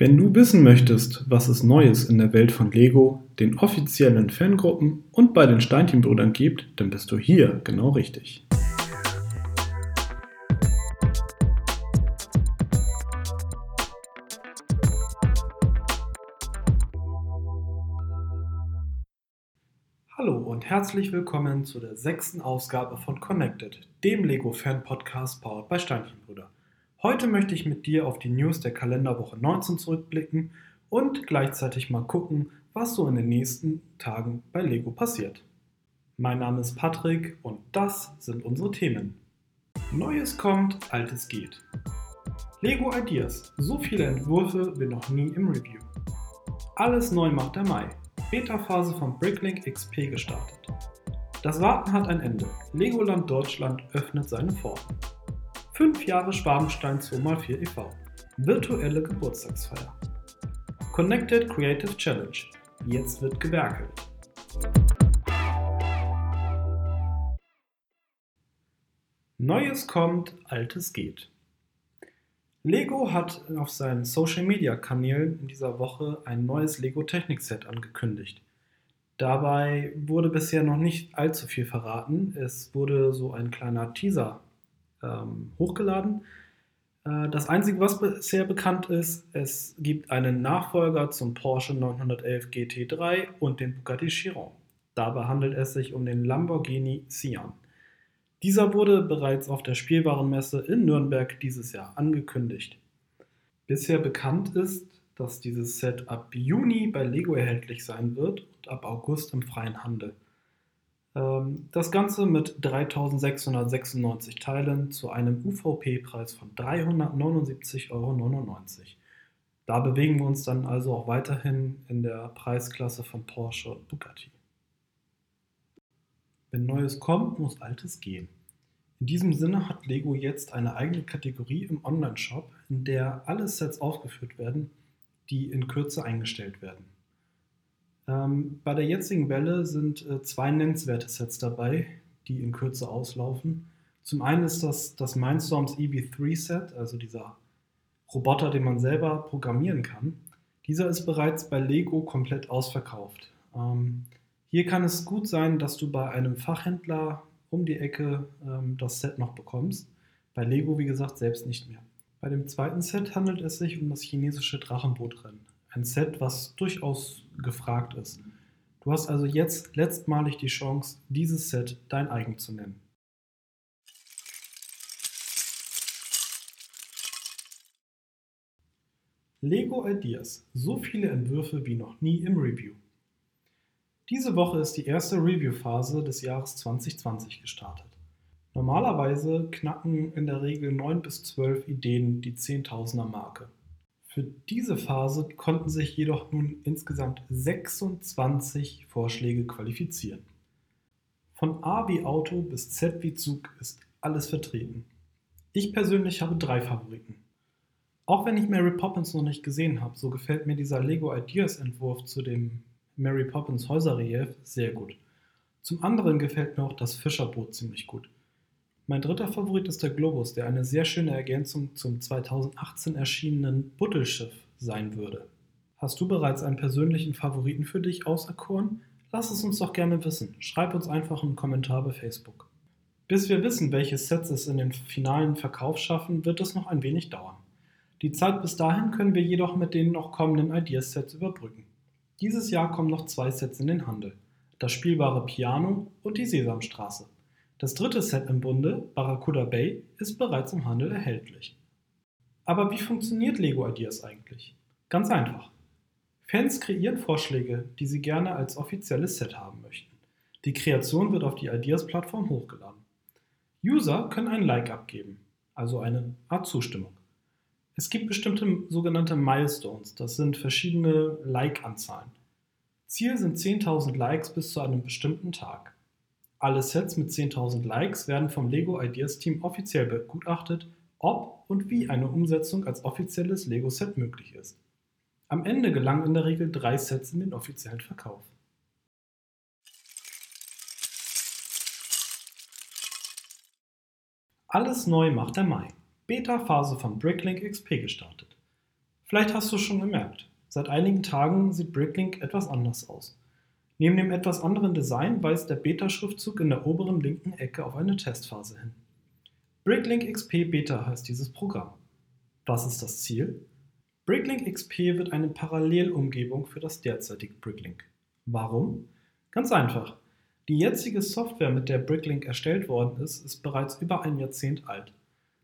Wenn du wissen möchtest, was es Neues in der Welt von Lego, den offiziellen Fangruppen und bei den Steinchenbrüdern gibt, dann bist du hier genau richtig. Hallo und herzlich willkommen zu der sechsten Ausgabe von Connected, dem Lego-Fan-Podcast powered bei Steinchenbrüder. Heute möchte ich mit dir auf die News der Kalenderwoche 19 zurückblicken und gleichzeitig mal gucken, was so in den nächsten Tagen bei Lego passiert. Mein Name ist Patrick und das sind unsere Themen. Neues kommt, altes geht. Lego Ideas, so viele Entwürfe wie noch nie im Review. Alles neu macht der Mai. Beta-Phase von Bricklink XP gestartet. Das Warten hat ein Ende. Legoland Deutschland öffnet seine Pforten. 5 Jahre Schwabenstein 2x4 e.V. Virtuelle Geburtstagsfeier. Connected Creative Challenge. Jetzt wird gewerkelt. Neues kommt, Altes geht. Lego hat auf seinen Social Media Kanälen in dieser Woche ein neues Lego Technik Set angekündigt. Dabei wurde bisher noch nicht allzu viel verraten. Es wurde so ein kleiner Teaser ähm, hochgeladen. Äh, das Einzige, was bisher bekannt ist, es gibt einen Nachfolger zum Porsche 911 GT3 und den Bugatti Chiron. Dabei handelt es sich um den Lamborghini Sian. Dieser wurde bereits auf der Spielwarenmesse in Nürnberg dieses Jahr angekündigt. Bisher bekannt ist, dass dieses Set ab Juni bei Lego erhältlich sein wird und ab August im freien Handel. Ähm, das Ganze mit 3696 Teilen zu einem UVP-Preis von 379,99 Euro. Da bewegen wir uns dann also auch weiterhin in der Preisklasse von Porsche und Bugatti. Wenn Neues kommt, muss Altes gehen. In diesem Sinne hat Lego jetzt eine eigene Kategorie im Online-Shop, in der alle Sets aufgeführt werden, die in Kürze eingestellt werden. Ähm, bei der jetzigen Welle sind äh, zwei nennenswerte Sets dabei, die in Kürze auslaufen. Zum einen ist das das Mindstorms EV3 Set, also dieser Roboter, den man selber programmieren kann. Dieser ist bereits bei Lego komplett ausverkauft. Ähm, hier kann es gut sein, dass du bei einem Fachhändler um die Ecke ähm, das Set noch bekommst. Bei Lego, wie gesagt, selbst nicht mehr. Bei dem zweiten Set handelt es sich um das chinesische Drachenbootrennen ein Set, was durchaus gefragt ist. Du hast also jetzt letztmalig die Chance, dieses Set dein eigen zu nennen. Lego Ideas. So viele Entwürfe wie noch nie im Review. Diese Woche ist die erste Review-Phase des Jahres 2020 gestartet. Normalerweise knacken in der Regel 9 bis 12 Ideen die 10.000er Marke. Für diese Phase konnten sich jedoch nun insgesamt 26 Vorschläge qualifizieren. Von A wie Auto bis Z wie Zug ist alles vertreten. Ich persönlich habe drei Favoriten. Auch wenn ich Mary Poppins noch nicht gesehen habe, so gefällt mir dieser Lego Ideas Entwurf zu dem Mary Poppins Häuserrelief sehr gut. Zum anderen gefällt mir auch das Fischerboot ziemlich gut. Mein dritter Favorit ist der Globus, der eine sehr schöne Ergänzung zum 2018 erschienenen Buttelschiff sein würde. Hast du bereits einen persönlichen Favoriten für dich auserkoren? Lass es uns doch gerne wissen. Schreib uns einfach einen Kommentar bei Facebook. Bis wir wissen, welche Sets es in den finalen Verkauf schaffen, wird es noch ein wenig dauern. Die Zeit bis dahin können wir jedoch mit den noch kommenden Ideas-Sets überbrücken. Dieses Jahr kommen noch zwei Sets in den Handel. Das spielbare Piano und die Sesamstraße. Das dritte Set im Bunde, Barracuda Bay, ist bereits im Handel erhältlich. Aber wie funktioniert Lego Ideas eigentlich? Ganz einfach. Fans kreieren Vorschläge, die sie gerne als offizielles Set haben möchten. Die Kreation wird auf die Ideas-Plattform hochgeladen. User können ein Like abgeben, also eine Art Zustimmung. Es gibt bestimmte sogenannte Milestones, das sind verschiedene Like-Anzahlen. Ziel sind 10.000 Likes bis zu einem bestimmten Tag. Alle Sets mit 10.000 Likes werden vom Lego Ideas Team offiziell begutachtet, ob und wie eine Umsetzung als offizielles Lego-Set möglich ist. Am Ende gelangen in der Regel drei Sets in den offiziellen Verkauf. Alles neu macht der Mai. Beta-Phase von Bricklink XP gestartet. Vielleicht hast du es schon gemerkt. Seit einigen Tagen sieht Bricklink etwas anders aus. Neben dem etwas anderen Design weist der Beta-Schriftzug in der oberen linken Ecke auf eine Testphase hin. Bricklink XP Beta heißt dieses Programm. Was ist das Ziel? Bricklink XP wird eine Parallelumgebung für das derzeitige Bricklink. Warum? Ganz einfach. Die jetzige Software, mit der Bricklink erstellt worden ist, ist bereits über ein Jahrzehnt alt.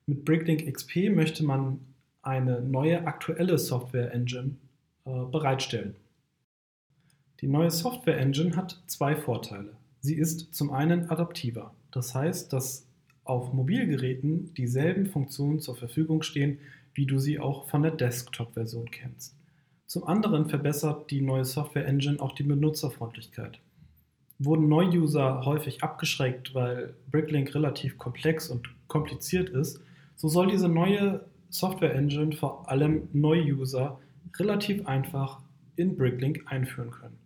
Mit Bricklink XP möchte man eine neue aktuelle Software Engine äh, bereitstellen. Die neue Software Engine hat zwei Vorteile. Sie ist zum einen adaptiver, das heißt, dass auf Mobilgeräten dieselben Funktionen zur Verfügung stehen, wie du sie auch von der Desktop-Version kennst. Zum anderen verbessert die neue Software Engine auch die Benutzerfreundlichkeit. Wurden Neu-User häufig abgeschreckt, weil Bricklink relativ komplex und kompliziert ist, so soll diese neue Software Engine vor allem Neu-User relativ einfach in Bricklink einführen können.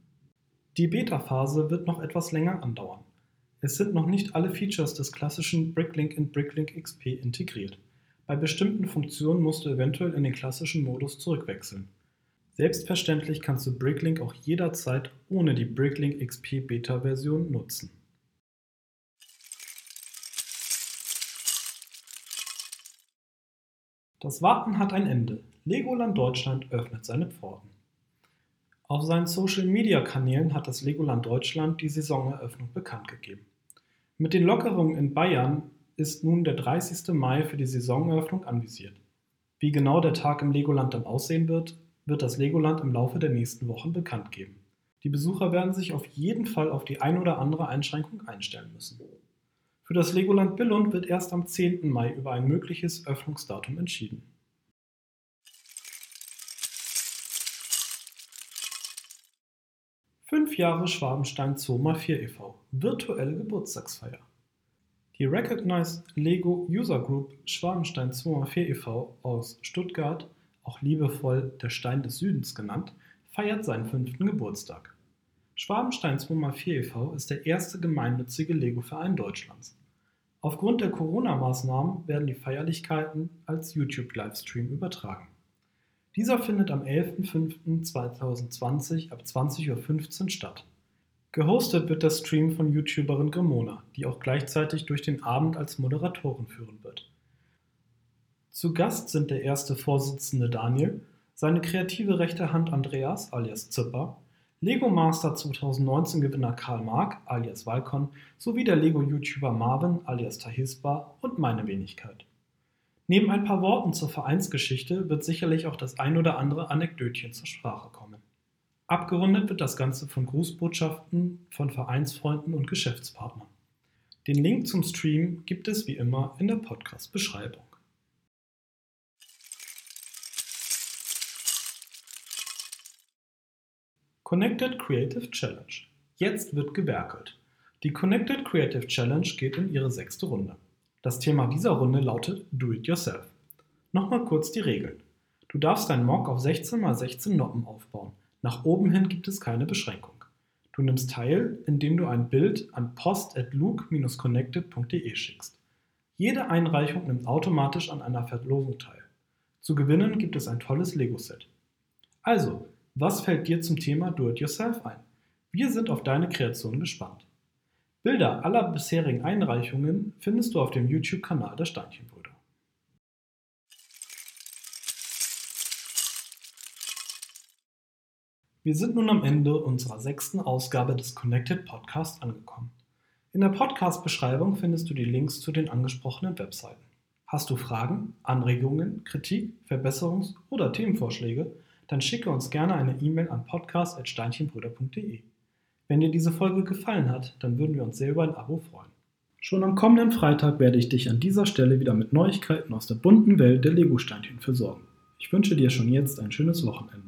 Die Beta-Phase wird noch etwas länger andauern. Es sind noch nicht alle Features des klassischen Bricklink in Bricklink XP integriert. Bei bestimmten Funktionen musst du eventuell in den klassischen Modus zurückwechseln. Selbstverständlich kannst du Bricklink auch jederzeit ohne die Bricklink XP Beta-Version nutzen. Das Warten hat ein Ende. Legoland Deutschland öffnet seine Pforten. Auf seinen Social-Media-Kanälen hat das Legoland Deutschland die Saisoneröffnung bekannt gegeben. Mit den Lockerungen in Bayern ist nun der 30. Mai für die Saisoneröffnung anvisiert. Wie genau der Tag im Legoland dann aussehen wird, wird das Legoland im Laufe der nächsten Wochen bekannt geben. Die Besucher werden sich auf jeden Fall auf die ein oder andere Einschränkung einstellen müssen. Für das Legoland Billund wird erst am 10. Mai über ein mögliches Öffnungsdatum entschieden. Fünf Jahre Schwabenstein Zoo 4 e.V. Virtuelle Geburtstagsfeier. Die Recognized Lego User Group Schwabenstein 2x4 e.V. aus Stuttgart, auch liebevoll der Stein des Südens genannt, feiert seinen fünften Geburtstag. Schwabenstein 2x4 e.V. ist der erste gemeinnützige Lego-Verein Deutschlands. Aufgrund der Corona-Maßnahmen werden die Feierlichkeiten als YouTube-Livestream übertragen. Dieser findet am 11.05.2020 ab 20.15 Uhr statt. Gehostet wird der Stream von YouTuberin Grimona, die auch gleichzeitig durch den Abend als Moderatorin führen wird. Zu Gast sind der erste Vorsitzende Daniel, seine kreative rechte Hand Andreas alias Zipper Lego Master 2019 Gewinner Karl Mark alias Walcon sowie der Lego-YouTuber Marvin alias Tahisba und meine Wenigkeit. Neben ein paar Worten zur Vereinsgeschichte wird sicherlich auch das ein oder andere Anekdötchen zur Sprache kommen. Abgerundet wird das Ganze von Grußbotschaften von Vereinsfreunden und Geschäftspartnern. Den Link zum Stream gibt es wie immer in der Podcast-Beschreibung. Connected Creative Challenge. Jetzt wird gewerkelt. Die Connected Creative Challenge geht in ihre sechste Runde. Das Thema dieser Runde lautet Do It Yourself. Nochmal kurz die Regeln. Du darfst deinen Mock auf 16 x 16 Noppen aufbauen. Nach oben hin gibt es keine Beschränkung. Du nimmst teil, indem du ein Bild an post.luke-connected.de schickst. Jede Einreichung nimmt automatisch an einer Verlosung teil. Zu gewinnen gibt es ein tolles Lego-Set. Also, was fällt dir zum Thema Do-it-yourself ein? Wir sind auf deine Kreation gespannt. Bilder aller bisherigen Einreichungen findest du auf dem YouTube-Kanal der Steinchenbrüder. Wir sind nun am Ende unserer sechsten Ausgabe des Connected Podcast angekommen. In der Podcast-Beschreibung findest du die Links zu den angesprochenen Webseiten. Hast du Fragen, Anregungen, Kritik, Verbesserungs- oder Themenvorschläge? dann schicke uns gerne eine E-Mail an podcast.steinchenbrüder.de. Wenn dir diese Folge gefallen hat, dann würden wir uns sehr über ein Abo freuen. Schon am kommenden Freitag werde ich dich an dieser Stelle wieder mit Neuigkeiten aus der bunten Welt der Lego-Steinchen versorgen. Ich wünsche dir schon jetzt ein schönes Wochenende.